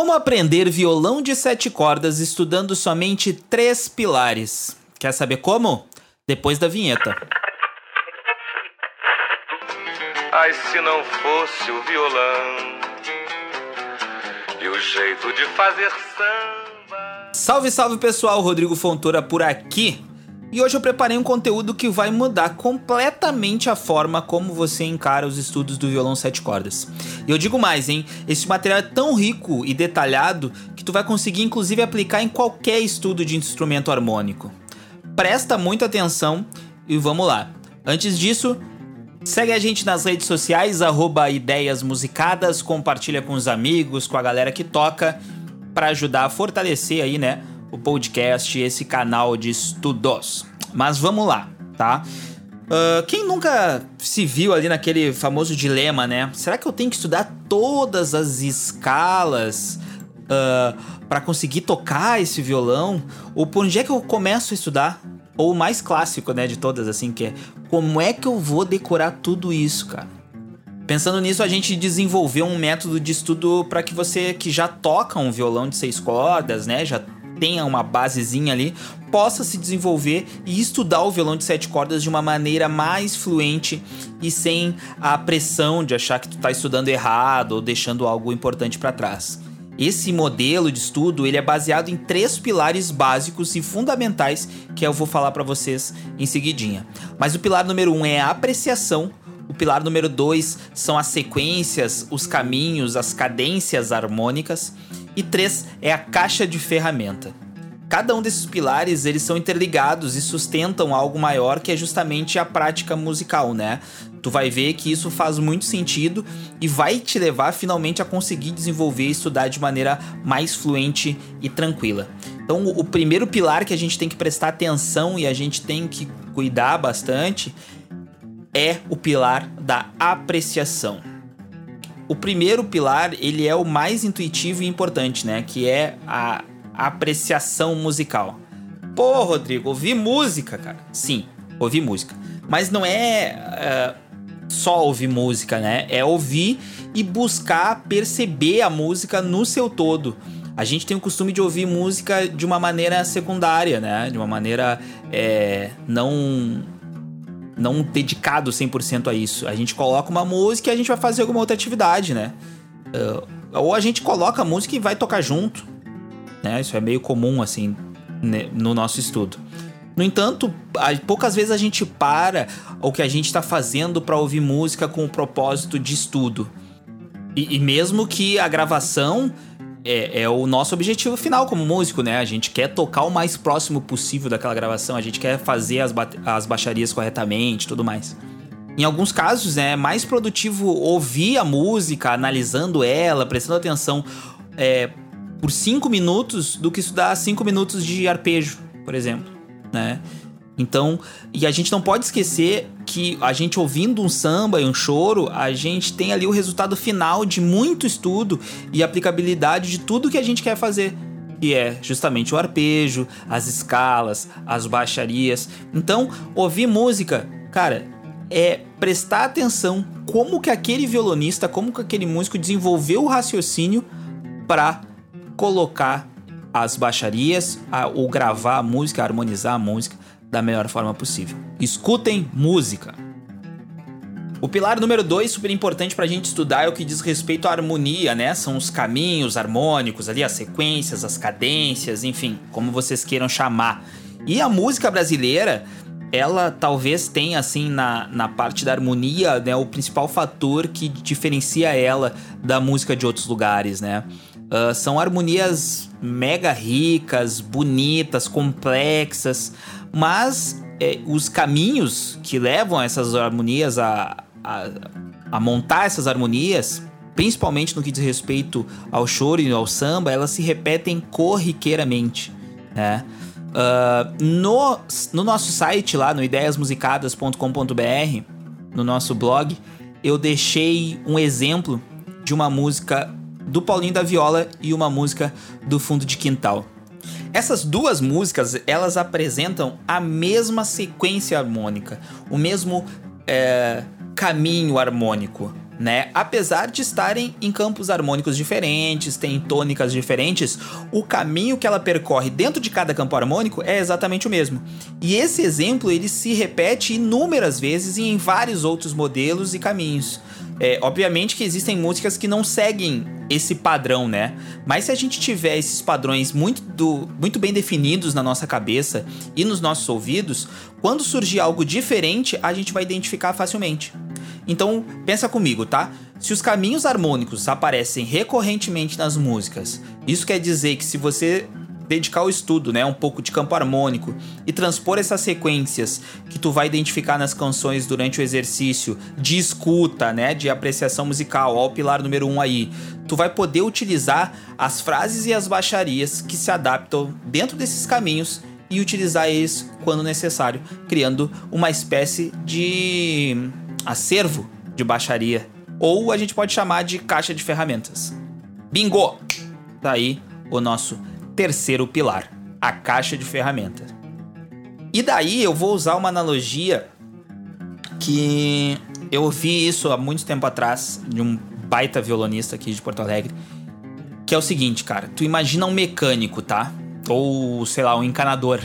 Como aprender violão de sete cordas estudando somente três pilares? Quer saber como? Depois da vinheta. Ai, se não fosse o violão e o jeito de fazer samba. Salve, salve pessoal, Rodrigo Fontoura por aqui. E hoje eu preparei um conteúdo que vai mudar completamente a forma como você encara os estudos do violão sete cordas. E eu digo mais, hein? Esse material é tão rico e detalhado que tu vai conseguir inclusive aplicar em qualquer estudo de instrumento harmônico. Presta muita atenção e vamos lá. Antes disso, Segue a gente nas redes sociais, arroba Ideias Musicadas, compartilha com os amigos, com a galera que toca, para ajudar a fortalecer aí, né, o podcast, esse canal de estudos. Mas vamos lá, tá? Uh, quem nunca se viu ali naquele famoso dilema, né? Será que eu tenho que estudar todas as escalas uh, para conseguir tocar esse violão? Ou por onde é que eu começo a estudar? Ou o mais clássico, né, de todas, assim, que é como é que eu vou decorar tudo isso, cara? Pensando nisso, a gente desenvolveu um método de estudo para que você que já toca um violão de seis cordas, né, já tenha uma basezinha ali, possa se desenvolver e estudar o violão de sete cordas de uma maneira mais fluente e sem a pressão de achar que tu tá estudando errado ou deixando algo importante para trás. Esse modelo de estudo ele é baseado em três pilares básicos e fundamentais que eu vou falar para vocês em seguidinha. Mas o pilar número um é a apreciação, o pilar número dois são as sequências, os caminhos, as cadências harmônicas e três é a caixa de ferramenta. Cada um desses pilares, eles são interligados e sustentam algo maior que é justamente a prática musical, né? Tu vai ver que isso faz muito sentido e vai te levar finalmente a conseguir desenvolver e estudar de maneira mais fluente e tranquila. Então, o primeiro pilar que a gente tem que prestar atenção e a gente tem que cuidar bastante é o pilar da apreciação o primeiro pilar, ele é o mais intuitivo e importante, né? Que é a apreciação musical. Pô, Rodrigo, ouvir música, cara. Sim, ouvir música. Mas não é uh, só ouvir música, né? É ouvir e buscar perceber a música no seu todo. A gente tem o costume de ouvir música de uma maneira secundária, né? De uma maneira é, não não dedicado 100% a isso. A gente coloca uma música e a gente vai fazer alguma outra atividade, né? Uh, ou a gente coloca a música e vai tocar junto, né? Isso é meio comum, assim, né, no nosso estudo. No entanto, poucas vezes a gente para o que a gente está fazendo para ouvir música com o propósito de estudo. E, e mesmo que a gravação é, é, o nosso objetivo final como músico, né? A gente quer tocar o mais próximo possível daquela gravação, a gente quer fazer as, ba as baixarias corretamente tudo mais. Em alguns casos, né, é mais produtivo ouvir a música, analisando ela, prestando atenção é, por cinco minutos do que estudar cinco minutos de arpejo, por exemplo, né? Então, e a gente não pode esquecer que a gente ouvindo um samba e um choro, a gente tem ali o resultado final de muito estudo e aplicabilidade de tudo que a gente quer fazer. Que é justamente o arpejo, as escalas, as baixarias. Então, ouvir música, cara, é prestar atenção como que aquele violonista, como que aquele músico desenvolveu o raciocínio para colocar as baixarias, a, ou gravar a música, harmonizar a música da melhor forma possível. Escutem música. O pilar número 2, super importante para a gente estudar, é o que diz respeito à harmonia, né? São os caminhos harmônicos ali, as sequências, as cadências, enfim, como vocês queiram chamar. E a música brasileira, ela talvez tenha, assim, na, na parte da harmonia, né, o principal fator que diferencia ela da música de outros lugares, né? Uh, são harmonias mega ricas, bonitas, complexas, mas é, os caminhos que levam essas harmonias a, a, a, montar essas harmonias, principalmente no que diz respeito ao choro e ao samba, elas se repetem corriqueiramente. Né? Uh, no, no nosso site lá no ideiasmusicadas.com.br, no nosso blog, eu deixei um exemplo de uma música do Paulinho da Viola e uma música do Fundo de Quintal. Essas duas músicas, elas apresentam a mesma sequência harmônica, o mesmo é, caminho harmônico, né? Apesar de estarem em campos harmônicos diferentes, tem tônicas diferentes, o caminho que ela percorre dentro de cada campo harmônico é exatamente o mesmo. E esse exemplo ele se repete inúmeras vezes em vários outros modelos e caminhos. É, obviamente que existem músicas que não seguem esse padrão, né? Mas se a gente tiver esses padrões muito, do, muito bem definidos na nossa cabeça e nos nossos ouvidos, quando surgir algo diferente, a gente vai identificar facilmente. Então, pensa comigo, tá? Se os caminhos harmônicos aparecem recorrentemente nas músicas, isso quer dizer que se você dedicar o estudo, né, um pouco de campo harmônico e transpor essas sequências que tu vai identificar nas canções durante o exercício de escuta, né, de apreciação musical, ó, o pilar número um aí, tu vai poder utilizar as frases e as baixarias que se adaptam dentro desses caminhos e utilizar eles quando necessário, criando uma espécie de acervo de baixaria, ou a gente pode chamar de caixa de ferramentas. Bingo! Tá aí o nosso terceiro pilar, a caixa de ferramentas. E daí eu vou usar uma analogia que eu vi isso há muito tempo atrás de um baita violonista aqui de Porto Alegre, que é o seguinte, cara, tu imagina um mecânico, tá? Ou, sei lá, um encanador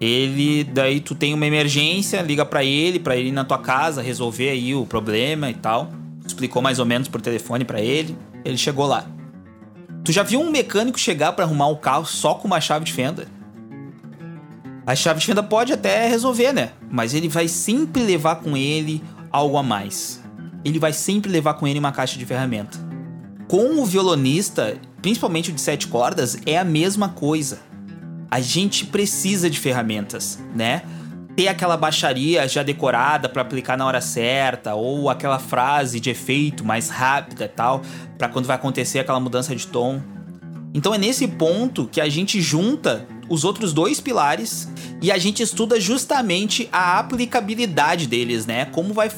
ele, daí tu tem uma emergência, liga para ele, para ele ir na tua casa resolver aí o problema e tal. Explicou mais ou menos por telefone para ele, ele chegou lá. Tu já viu um mecânico chegar para arrumar o carro só com uma chave de fenda? A chave de fenda pode até resolver, né? Mas ele vai sempre levar com ele algo a mais. Ele vai sempre levar com ele uma caixa de ferramenta. Com o violonista, principalmente o de sete cordas, é a mesma coisa a gente precisa de ferramentas, né? Ter aquela baixaria já decorada para aplicar na hora certa, ou aquela frase de efeito mais rápida e tal, para quando vai acontecer aquela mudança de tom. Então é nesse ponto que a gente junta os outros dois pilares e a gente estuda justamente a aplicabilidade deles, né? Como vai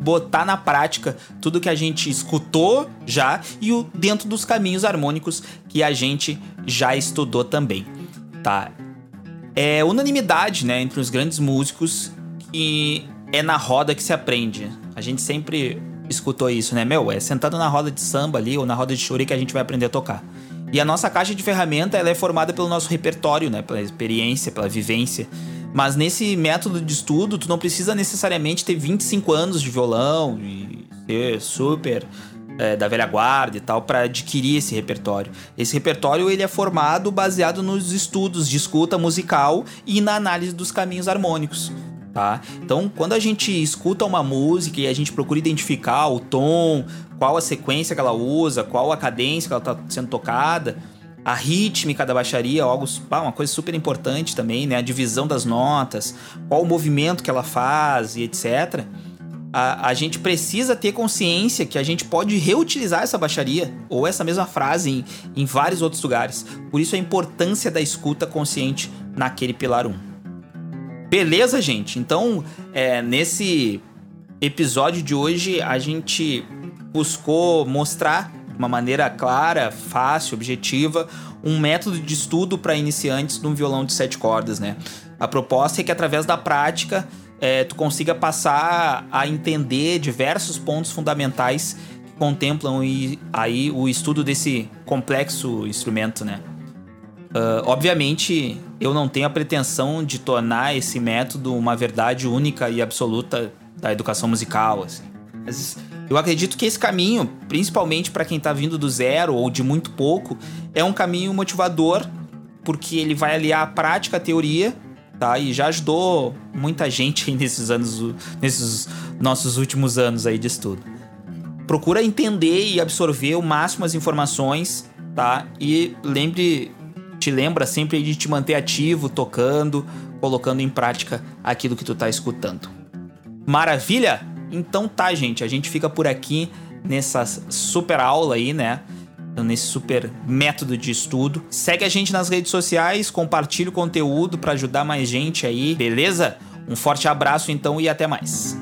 botar na prática tudo que a gente escutou já e o dentro dos caminhos harmônicos que a gente já estudou também tá? É unanimidade, né, entre os grandes músicos que é na roda que se aprende. A gente sempre escutou isso, né? Meu, é sentado na roda de samba ali ou na roda de chore que a gente vai aprender a tocar. E a nossa caixa de ferramenta ela é formada pelo nosso repertório, né? Pela experiência, pela vivência. Mas nesse método de estudo, tu não precisa necessariamente ter 25 anos de violão e ser super é, da velha guarda e tal para adquirir esse repertório. Esse repertório ele é formado baseado nos estudos de escuta musical e na análise dos caminhos harmônicos. Tá? Então, quando a gente escuta uma música e a gente procura identificar o tom, qual a sequência que ela usa, qual a cadência que ela está sendo tocada, a rítmica da baixaria, algo, uma coisa super importante também, né? A divisão das notas, qual o movimento que ela faz e etc a, a gente precisa ter consciência que a gente pode reutilizar essa baixaria ou essa mesma frase em, em vários outros lugares. Por isso a importância da escuta consciente naquele pilar 1. Beleza, gente? Então, é, nesse episódio de hoje, a gente buscou mostrar de uma maneira clara, fácil, objetiva, um método de estudo para iniciantes no violão de sete cordas, né? A proposta é que através da prática é, tu consiga passar a entender diversos pontos fundamentais que contemplam aí o estudo desse complexo instrumento, né? Uh, obviamente, eu não tenho a pretensão de tornar esse método uma verdade única e absoluta da educação musical, assim. Mas eu acredito que esse caminho, principalmente para quem está vindo do zero ou de muito pouco, é um caminho motivador, porque ele vai aliar a prática à teoria tá? E já ajudou muita gente nesses anos, nesses nossos últimos anos aí de estudo. Procura entender e absorver o máximo as informações, tá? E lembre, te lembra sempre de te manter ativo, tocando, colocando em prática aquilo que tu tá escutando. Maravilha? Então tá, gente, a gente fica por aqui nessa super aula aí, né? Nesse super método de estudo. Segue a gente nas redes sociais, compartilha o conteúdo para ajudar mais gente aí, beleza? Um forte abraço então e até mais.